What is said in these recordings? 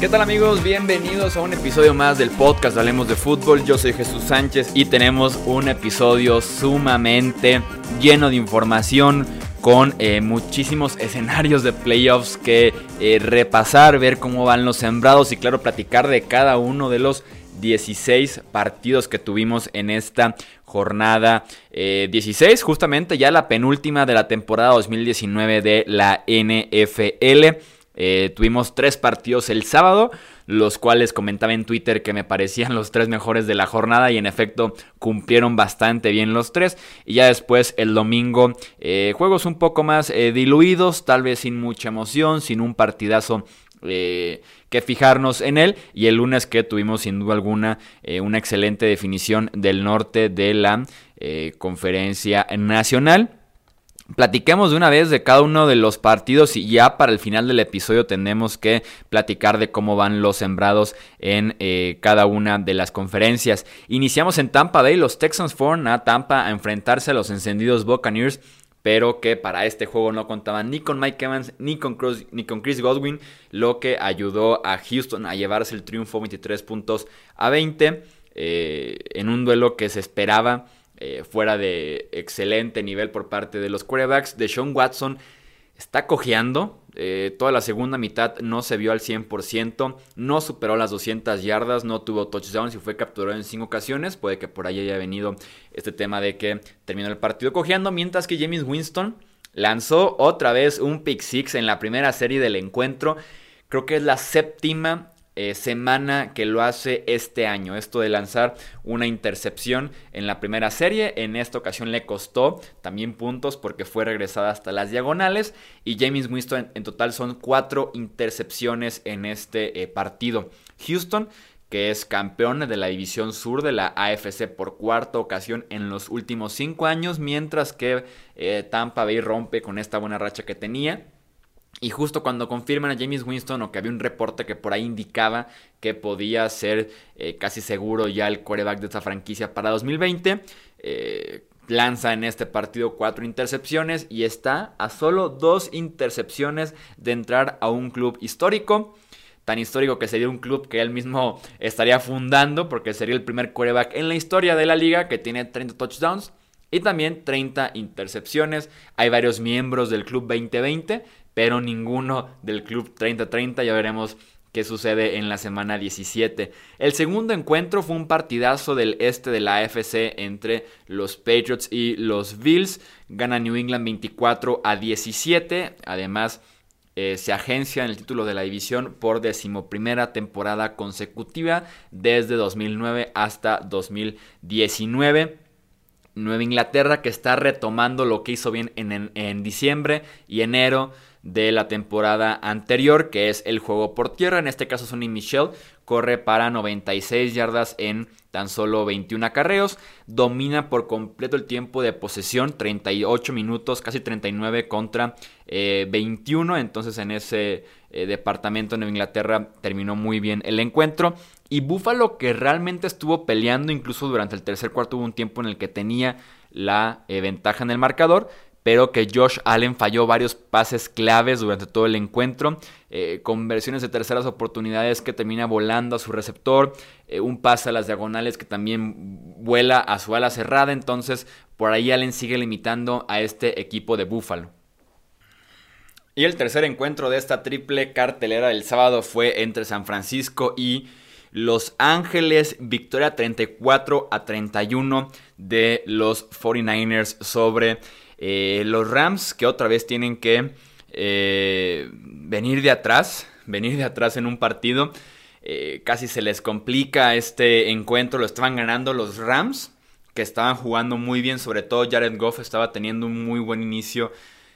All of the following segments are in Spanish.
¿Qué tal amigos? Bienvenidos a un episodio más del podcast Hablemos de Fútbol. Yo soy Jesús Sánchez y tenemos un episodio sumamente lleno de información con eh, muchísimos escenarios de playoffs que eh, repasar, ver cómo van los sembrados y claro, platicar de cada uno de los 16 partidos que tuvimos en esta jornada 16, eh, justamente ya la penúltima de la temporada 2019 de la NFL. Eh, tuvimos tres partidos el sábado, los cuales comentaba en Twitter que me parecían los tres mejores de la jornada y en efecto cumplieron bastante bien los tres. Y ya después el domingo, eh, juegos un poco más eh, diluidos, tal vez sin mucha emoción, sin un partidazo que fijarnos en él. Y el lunes que tuvimos sin duda alguna una excelente definición del norte de la conferencia nacional. Platiquemos de una vez de cada uno de los partidos y ya para el final del episodio tenemos que platicar de cómo van los sembrados en eh, cada una de las conferencias. Iniciamos en Tampa Bay, los Texans fueron a Tampa a enfrentarse a los encendidos Buccaneers pero que para este juego no contaban ni con Mike Evans ni con, ni con Chris Godwin, lo que ayudó a Houston a llevarse el triunfo 23 puntos a 20 eh, en un duelo que se esperaba eh, fuera de excelente nivel por parte de los quarterbacks. De Sean Watson está cojeando. Eh, toda la segunda mitad no se vio al 100%, no superó las 200 yardas, no tuvo touchdowns y fue capturado en 5 ocasiones. Puede que por ahí haya venido este tema de que terminó el partido cojeando, mientras que James Winston lanzó otra vez un pick six en la primera serie del encuentro. Creo que es la séptima eh, semana que lo hace este año. Esto de lanzar una intercepción en la primera serie. En esta ocasión le costó también puntos porque fue regresada hasta las diagonales. Y James Winston en, total son cuatro intercepciones en este eh, partido. Houston que es campeón de la división sur de la AFC por cuarta ocasión en los últimos cinco años, mientras que eh, Tampa Bay rompe con esta buena racha que tenía y justo cuando confirman a James Winston o que había un reporte que por ahí indicaba que podía ser eh, casi seguro ya el quarterback de esta franquicia para 2020, eh, lanza en este partido cuatro intercepciones y está a solo dos intercepciones de entrar a un club histórico. Tan histórico que sería un club que él mismo estaría fundando porque sería el primer quarterback en la historia de la liga que tiene 30 touchdowns y también 30 intercepciones. Hay varios miembros del Club 2020 pero ninguno del Club 30-30. Ya veremos qué sucede en la semana 17. El segundo encuentro fue un partidazo del este de la AFC entre los Patriots y los Bills. Gana New England 24 a 17. Además, eh, se agencia en el título de la división por decimoprimera temporada consecutiva desde 2009 hasta 2019. Nueva Inglaterra que está retomando lo que hizo bien en, en diciembre y enero de la temporada anterior, que es el juego por tierra. En este caso, Sonny Michel corre para 96 yardas en tan solo 21 acarreos. Domina por completo el tiempo de posesión, 38 minutos, casi 39 contra 21. Eh, Entonces, en ese eh, departamento en Inglaterra terminó muy bien el encuentro. Y Buffalo, que realmente estuvo peleando, incluso durante el tercer cuarto, hubo un tiempo en el que tenía la eh, ventaja en el marcador pero que Josh Allen falló varios pases claves durante todo el encuentro, eh, conversiones de terceras oportunidades que termina volando a su receptor, eh, un pase a las diagonales que también vuela a su ala cerrada, entonces por ahí Allen sigue limitando a este equipo de Buffalo. Y el tercer encuentro de esta triple cartelera del sábado fue entre San Francisco y Los Ángeles, victoria 34 a 31 de los 49ers sobre eh, los Rams que otra vez tienen que eh, venir de atrás, venir de atrás en un partido. Eh, casi se les complica este encuentro, lo estaban ganando los Rams, que estaban jugando muy bien, sobre todo Jared Goff estaba teniendo un muy buen inicio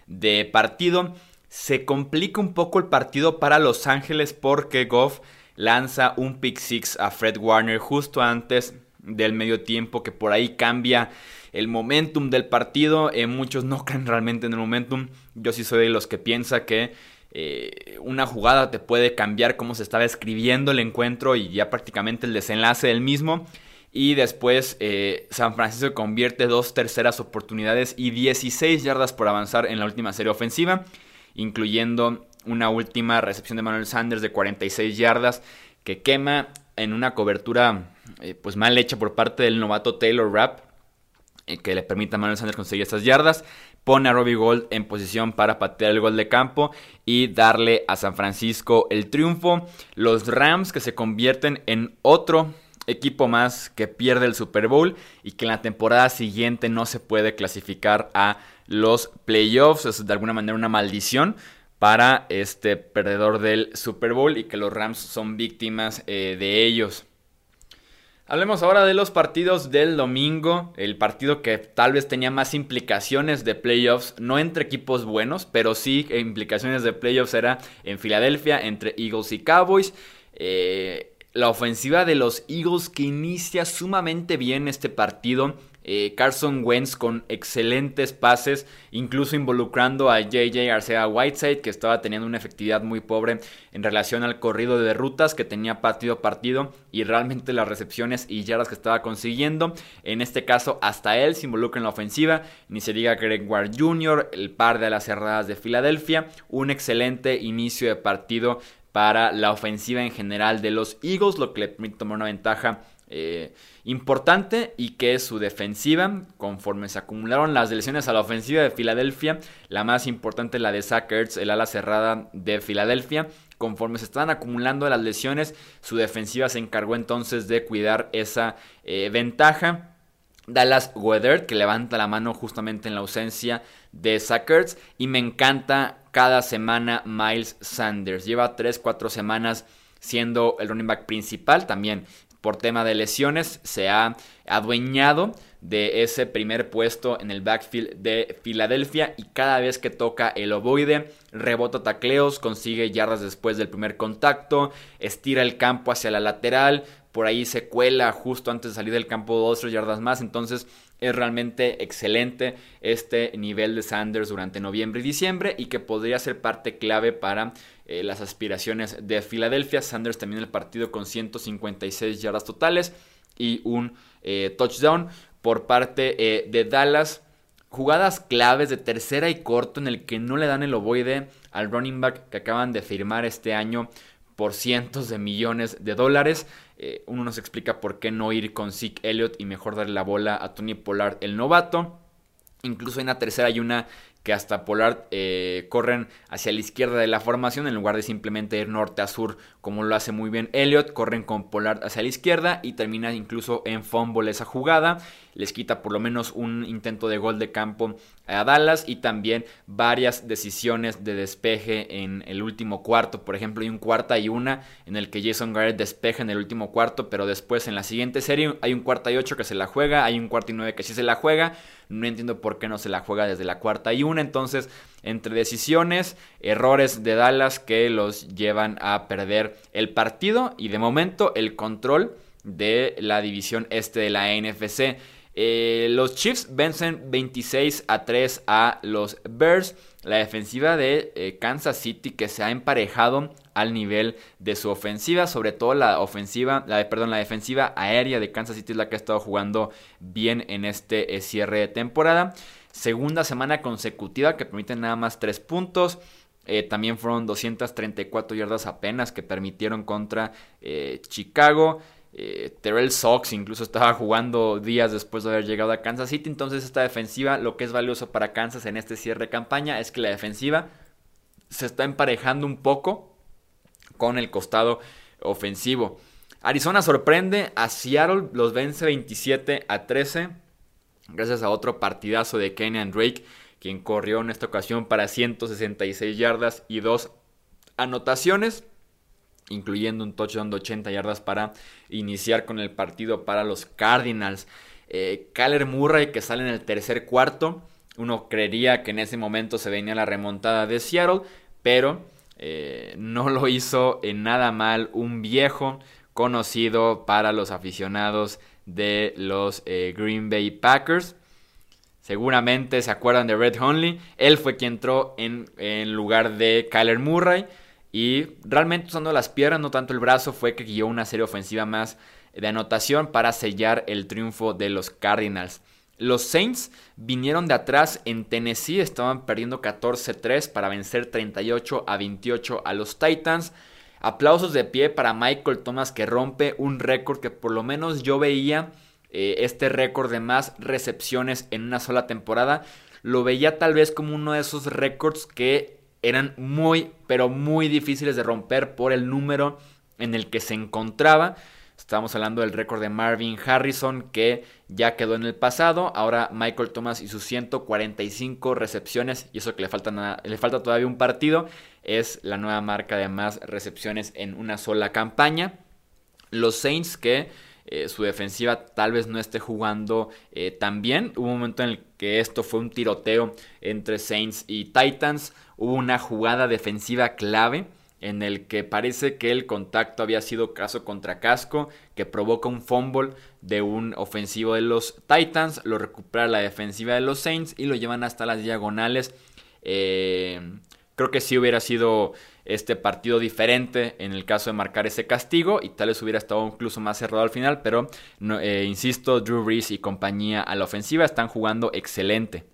de partido. Se complica un poco el partido para Los Ángeles porque Goff lanza un pick six a Fred Warner justo antes del medio tiempo que por ahí cambia el momentum del partido. Eh, muchos no creen realmente en el momentum. Yo sí soy de los que piensa que eh, una jugada te puede cambiar cómo se estaba escribiendo el encuentro y ya prácticamente el desenlace del mismo. Y después eh, San Francisco convierte dos terceras oportunidades y 16 yardas por avanzar en la última serie ofensiva, incluyendo una última recepción de Manuel Sanders de 46 yardas que quema en una cobertura eh, pues mal hecha por parte del novato Taylor Rapp eh, que le permite a Manuel Sanders conseguir estas yardas. Pone a Robbie Gold en posición para patear el gol de campo y darle a San Francisco el triunfo. Los Rams que se convierten en otro equipo más que pierde el Super Bowl y que en la temporada siguiente no se puede clasificar a los playoffs. Es de alguna manera una maldición para este perdedor del Super Bowl y que los Rams son víctimas eh, de ellos. Hablemos ahora de los partidos del domingo, el partido que tal vez tenía más implicaciones de playoffs, no entre equipos buenos, pero sí implicaciones de playoffs era en Filadelfia entre Eagles y Cowboys. Eh, la ofensiva de los Eagles que inicia sumamente bien este partido. Eh, Carson Wentz con excelentes pases, incluso involucrando a JJ Arcea Whiteside, que estaba teniendo una efectividad muy pobre en relación al corrido de rutas que tenía partido a partido y realmente las recepciones y yardas que estaba consiguiendo. En este caso, hasta él se involucra en la ofensiva. Ni se diga Greg Ward Jr., el par de las cerradas de Filadelfia. Un excelente inicio de partido para la ofensiva en general de los Eagles, lo que le permite tomar una ventaja eh, importante y que su defensiva, conforme se acumularon las lesiones a la ofensiva de Filadelfia, la más importante la de Zach el ala cerrada de Filadelfia, conforme se estaban acumulando las lesiones, su defensiva se encargó entonces de cuidar esa eh, ventaja. Dallas Weather, que levanta la mano justamente en la ausencia de Sackers. Y me encanta cada semana Miles Sanders. Lleva 3-4 semanas siendo el running back principal. También por tema de lesiones se ha adueñado de ese primer puesto en el backfield de Filadelfia y cada vez que toca el ovoide rebota tacleos, consigue yardas después del primer contacto, estira el campo hacia la lateral, por ahí se cuela justo antes de salir del campo dos tres yardas más. Entonces es realmente excelente este nivel de Sanders durante noviembre y diciembre y que podría ser parte clave para eh, las aspiraciones de Filadelfia. Sanders termina el partido con 156 yardas totales y un eh, touchdown por parte eh, de Dallas. Jugadas claves de tercera y corto en el que no le dan el ovoide al running back que acaban de firmar este año por cientos de millones de dólares. Eh, uno nos explica por qué no ir con Zeke Elliott y mejor darle la bola a Tony Pollard, el novato. Incluso en la tercera hay una que hasta Polar eh, corren hacia la izquierda de la formación en lugar de simplemente ir norte a sur como lo hace muy bien Elliot, corren con Polar hacia la izquierda y termina incluso en fumble esa jugada, les quita por lo menos un intento de gol de campo a Dallas y también varias decisiones de despeje en el último cuarto, por ejemplo hay un cuarta y una en el que Jason Garrett despeja en el último cuarto, pero después en la siguiente serie hay un cuarta y ocho que se la juega, hay un cuarto y nueve que sí se la juega, no entiendo por qué no se la juega desde la cuarta y una. Entonces, entre decisiones, errores de Dallas que los llevan a perder el partido y de momento el control de la división este de la NFC. Eh, los Chiefs vencen 26 a 3 a los Bears. La defensiva de eh, Kansas City que se ha emparejado al nivel de su ofensiva, sobre todo la ofensiva, la, perdón, la defensiva aérea de Kansas City es la que ha estado jugando bien en este eh, cierre de temporada. Segunda semana consecutiva que permite nada más 3 puntos. también fueron 234 yardas apenas que permitieron contra Chicago. Eh, Terrell Sox incluso estaba jugando días después de haber llegado a Kansas City. Entonces esta defensiva, lo que es valioso para Kansas en este cierre de campaña es que la defensiva se está emparejando un poco con el costado ofensivo. Arizona sorprende a Seattle, los vence 27 a 13. Gracias a otro partidazo de Kenyan Drake, quien corrió en esta ocasión para 166 yardas y dos anotaciones incluyendo un touchdown de 80 yardas para iniciar con el partido para los Cardinals. Eh, Murray que sale en el tercer cuarto. Uno creería que en ese momento se venía la remontada de Seattle, pero eh, no lo hizo en nada mal un viejo conocido para los aficionados de los eh, Green Bay Packers. Seguramente se acuerdan de Red Honley. Él fue quien entró en, en lugar de Kyler Murray. Y realmente usando las piernas, no tanto el brazo, fue que guió una serie ofensiva más de anotación para sellar el triunfo de los Cardinals. Los Saints vinieron de atrás en Tennessee, estaban perdiendo 14-3 para vencer 38 a 28 a los Titans. Aplausos de pie para Michael Thomas que rompe un récord que por lo menos yo veía eh, este récord de más recepciones en una sola temporada. Lo veía tal vez como uno de esos récords que eran muy, pero muy difíciles de romper por el número en el que se encontraba. Estamos hablando del récord de Marvin Harrison que ya quedó en el pasado. Ahora Michael Thomas y sus 145 recepciones, y eso que le falta, le falta todavía un partido, es la nueva marca de más recepciones en una sola campaña. Los Saints que eh, su defensiva tal vez no esté jugando eh, tan bien. Hubo un momento en el que esto fue un tiroteo entre Saints y Titans. Hubo una jugada defensiva clave en el que parece que el contacto había sido caso contra casco, que provoca un fumble de un ofensivo de los Titans, lo recupera la defensiva de los Saints y lo llevan hasta las diagonales. Eh, creo que sí hubiera sido este partido diferente en el caso de marcar ese castigo y tal vez hubiera estado incluso más cerrado al final, pero eh, insisto, Drew Brees y compañía a la ofensiva están jugando excelente.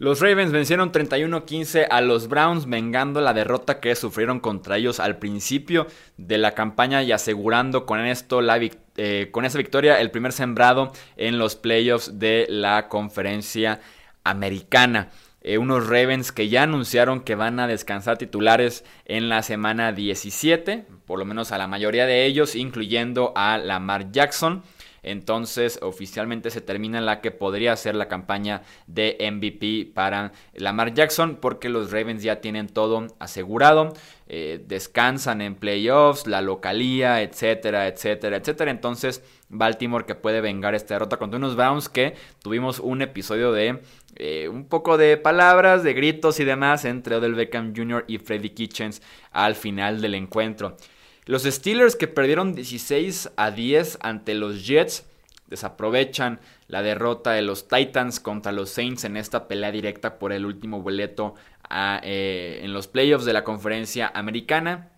Los Ravens vencieron 31-15 a los Browns, vengando la derrota que sufrieron contra ellos al principio de la campaña y asegurando con esto la eh, con esa victoria el primer sembrado en los playoffs de la conferencia americana. Eh, unos Ravens que ya anunciaron que van a descansar titulares en la semana 17, por lo menos a la mayoría de ellos, incluyendo a Lamar Jackson. Entonces oficialmente se termina la que podría ser la campaña de MVP para Lamar Jackson porque los Ravens ya tienen todo asegurado. Eh, descansan en playoffs, la localía, etcétera, etcétera, etcétera. Entonces Baltimore que puede vengar esta derrota contra unos Browns que tuvimos un episodio de eh, un poco de palabras, de gritos y demás entre Odell Beckham Jr. y Freddie Kitchens al final del encuentro. Los Steelers que perdieron 16 a 10 ante los Jets desaprovechan la derrota de los Titans contra los Saints en esta pelea directa por el último boleto eh, en los playoffs de la conferencia americana.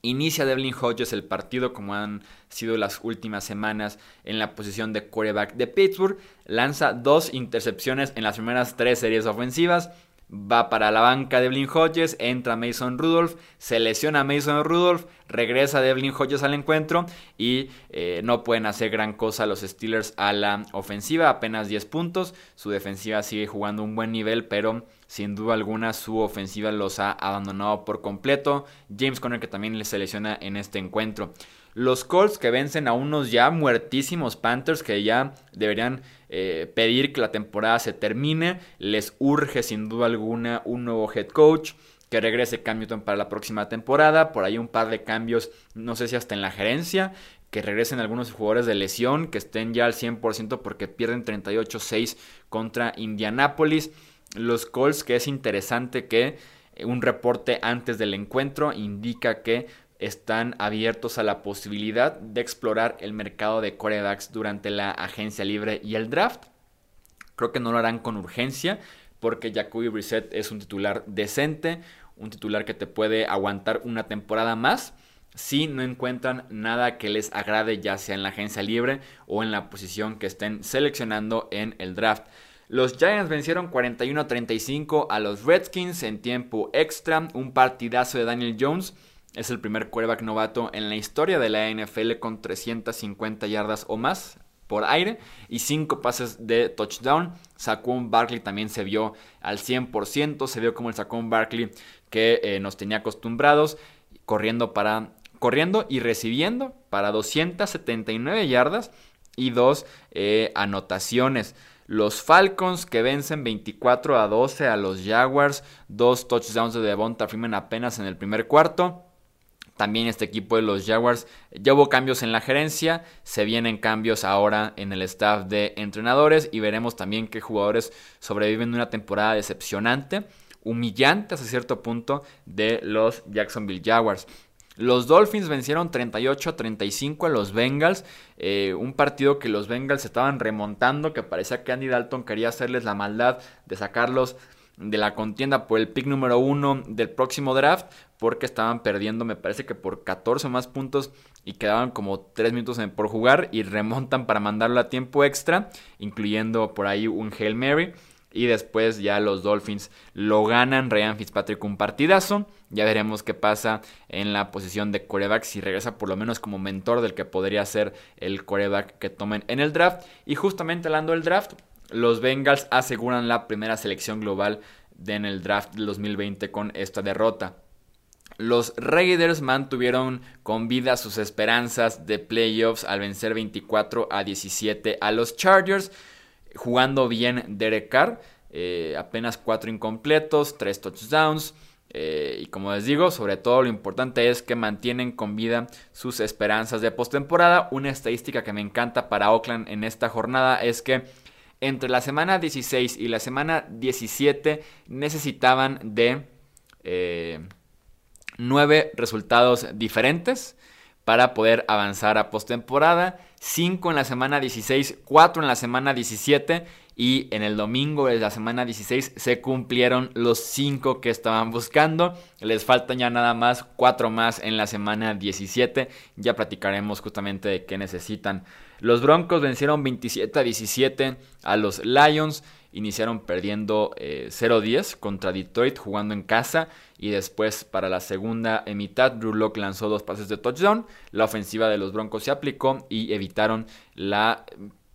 Inicia Devlin Hodges el partido como han sido las últimas semanas en la posición de quarterback de Pittsburgh. Lanza dos intercepciones en las primeras tres series ofensivas va para la banca Devlin Hodges, entra Mason Rudolph, se lesiona Mason Rudolph, regresa Devlin Hodges al encuentro y eh, no pueden hacer gran cosa los Steelers a la ofensiva, apenas 10 puntos, su defensiva sigue jugando un buen nivel, pero sin duda alguna su ofensiva los ha abandonado por completo, James Conner que también se lesiona en este encuentro. Los Colts que vencen a unos ya muertísimos Panthers que ya deberían eh, pedir que la temporada se termine. Les urge sin duda alguna un nuevo head coach. Que regrese Cam Newton para la próxima temporada. Por ahí un par de cambios, no sé si hasta en la gerencia. Que regresen algunos jugadores de lesión. Que estén ya al 100% porque pierden 38-6 contra Indianapolis. Los Colts, que es interesante que un reporte antes del encuentro indica que están abiertos a la posibilidad de explorar el mercado de corebacks durante la agencia libre y el draft. Creo que no lo harán con urgencia porque Jacoby Brissett es un titular decente, un titular que te puede aguantar una temporada más si no encuentran nada que les agrade ya sea en la agencia libre o en la posición que estén seleccionando en el draft. Los Giants vencieron 41 35 a los Redskins en tiempo extra, un partidazo de Daniel Jones es el primer quarterback novato en la historia de la NFL con 350 yardas o más por aire y 5 pases de touchdown. Saquon Barkley también se vio al 100%, se vio como el Saquon Barkley que eh, nos tenía acostumbrados, corriendo, para, corriendo y recibiendo para 279 yardas y 2 eh, anotaciones. Los Falcons que vencen 24 a 12 a los Jaguars, dos touchdowns de Devonta Freeman apenas en el primer cuarto. También este equipo de los Jaguars ya hubo cambios en la gerencia, se vienen cambios ahora en el staff de entrenadores y veremos también qué jugadores sobreviven una temporada decepcionante, humillante hasta cierto punto de los Jacksonville Jaguars. Los Dolphins vencieron 38 a 35 a los Bengals, eh, un partido que los Bengals estaban remontando, que parecía que Andy Dalton quería hacerles la maldad de sacarlos de la contienda por el pick número uno del próximo draft, porque estaban perdiendo, me parece que por 14 más puntos y quedaban como 3 minutos por jugar y remontan para mandarlo a tiempo extra, incluyendo por ahí un Hail Mary. Y después ya los Dolphins lo ganan. Ryan Fitzpatrick un partidazo. Ya veremos qué pasa en la posición de coreback. Si regresa por lo menos como mentor del que podría ser el coreback que tomen en el draft. Y justamente hablando del draft, los Bengals aseguran la primera selección global en el draft del 2020 con esta derrota. Los Raiders mantuvieron con vida sus esperanzas de playoffs al vencer 24 a 17 a los Chargers, jugando bien Derek Carr, eh, apenas 4 incompletos, 3 touchdowns. Eh, y como les digo, sobre todo lo importante es que mantienen con vida sus esperanzas de postemporada. Una estadística que me encanta para Oakland en esta jornada es que entre la semana 16 y la semana 17 necesitaban de eh, 9 resultados diferentes para poder avanzar a postemporada. 5 en la semana 16, 4 en la semana 17 y en el domingo de la semana 16 se cumplieron los 5 que estaban buscando. Les faltan ya nada más 4 más en la semana 17. Ya platicaremos justamente de qué necesitan. Los Broncos vencieron 27 a 17 a los Lions. Iniciaron perdiendo 0-10 eh, contra Detroit jugando en casa y después para la segunda mitad Drew Locke lanzó dos pases de touchdown. La ofensiva de los Broncos se aplicó y evitaron la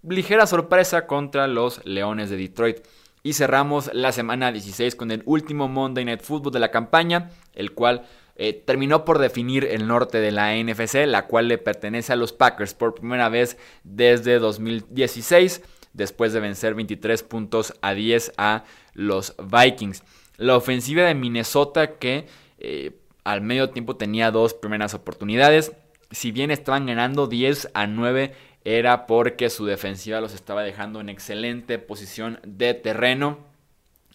ligera sorpresa contra los Leones de Detroit. Y cerramos la semana 16 con el último Monday Night Football de la campaña, el cual eh, terminó por definir el norte de la NFC, la cual le pertenece a los Packers por primera vez desde 2016, después de vencer 23 puntos a 10 a los Vikings. La ofensiva de Minnesota que eh, al medio tiempo tenía dos primeras oportunidades, si bien estaban ganando 10 a 9 era porque su defensiva los estaba dejando en excelente posición de terreno.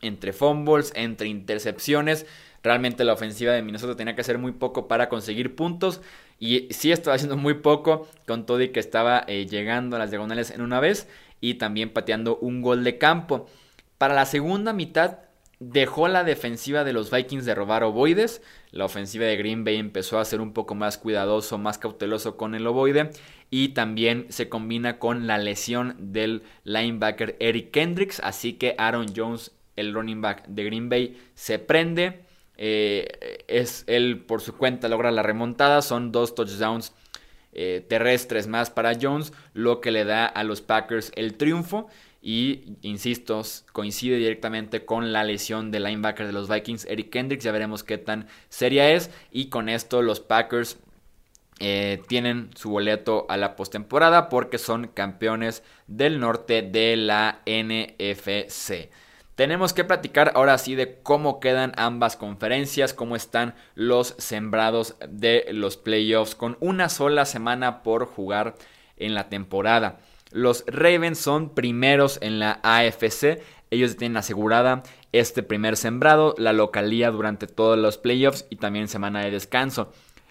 Entre fumbles, entre intercepciones. Realmente la ofensiva de Minnesota tenía que hacer muy poco para conseguir puntos. Y sí estaba haciendo muy poco con todo y que estaba eh, llegando a las diagonales en una vez. Y también pateando un gol de campo. Para la segunda mitad dejó la defensiva de los Vikings de robar ovoides. La ofensiva de Green Bay empezó a ser un poco más cuidadoso, más cauteloso con el ovoide. Y también se combina con la lesión del linebacker Eric Kendricks. Así que Aaron Jones, el running back de Green Bay, se prende. Eh, es él por su cuenta logra la remontada. Son dos touchdowns eh, terrestres más para Jones, lo que le da a los Packers el triunfo. Y, insisto, coincide directamente con la lesión del linebacker de los Vikings, Eric Kendricks. Ya veremos qué tan seria es. Y con esto los Packers eh, tienen su boleto a la postemporada porque son campeones del norte de la NFC. Tenemos que platicar ahora sí de cómo quedan ambas conferencias, cómo están los sembrados de los playoffs con una sola semana por jugar en la temporada. Los Ravens son primeros en la AFC. Ellos tienen asegurada este primer sembrado, la localía durante todos los playoffs y también semana de descanso.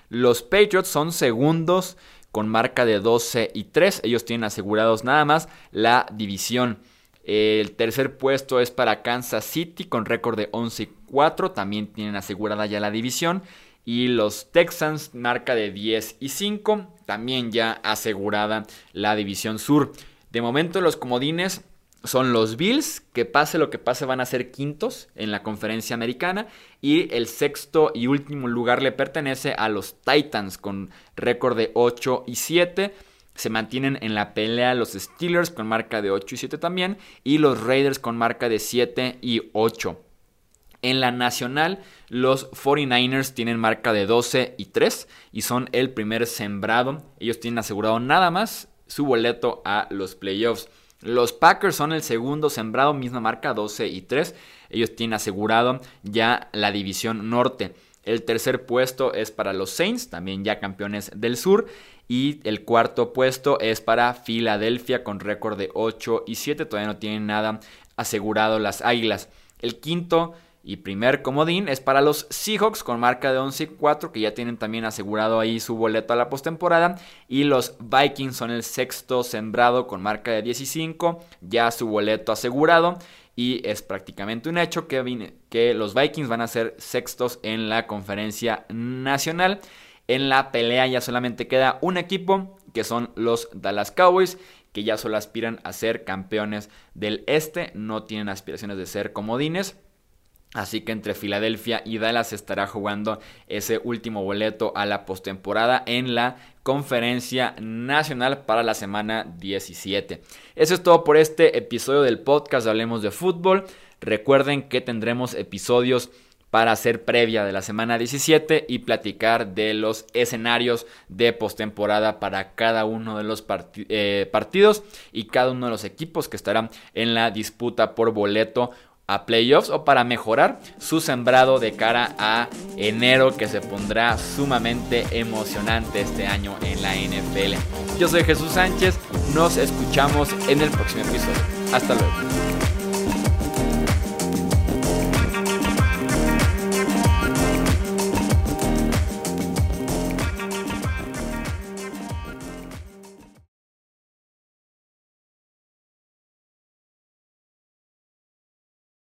Los Patriots son segundos con marca de 12 y 3. Ellos tienen asegurados nada más la división. El tercer puesto es para Kansas City con récord de 11 y 4. También tienen asegurada ya la división. Y los Texans, marca de 10 y 5, también ya asegurada la división sur. De momento los comodines son los Bills, que pase lo que pase van a ser quintos en la conferencia americana. Y el sexto y último lugar le pertenece a los Titans con récord de 8 y 7. Se mantienen en la pelea los Steelers con marca de 8 y 7 también. Y los Raiders con marca de 7 y 8. En la nacional, los 49ers tienen marca de 12 y 3 y son el primer sembrado. Ellos tienen asegurado nada más su boleto a los playoffs. Los Packers son el segundo sembrado, misma marca 12 y 3. Ellos tienen asegurado ya la división norte. El tercer puesto es para los Saints, también ya campeones del sur. Y el cuarto puesto es para Filadelfia con récord de 8 y 7. Todavía no tienen nada asegurado las Águilas. El quinto y primer comodín es para los Seahawks con marca de 11 y 4 que ya tienen también asegurado ahí su boleto a la postemporada. Y los Vikings son el sexto sembrado con marca de 15, ya su boleto asegurado. Y es prácticamente un hecho que, que los Vikings van a ser sextos en la conferencia nacional. En la pelea ya solamente queda un equipo, que son los Dallas Cowboys, que ya solo aspiran a ser campeones del este, no tienen aspiraciones de ser comodines. Así que entre Filadelfia y Dallas estará jugando ese último boleto a la postemporada en la conferencia nacional para la semana 17. Eso es todo por este episodio del podcast Hablemos de Fútbol. Recuerden que tendremos episodios para hacer previa de la semana 17 y platicar de los escenarios de postemporada para cada uno de los eh, partidos y cada uno de los equipos que estarán en la disputa por boleto a playoffs o para mejorar su sembrado de cara a enero que se pondrá sumamente emocionante este año en la NFL. Yo soy Jesús Sánchez, nos escuchamos en el próximo episodio. Hasta luego.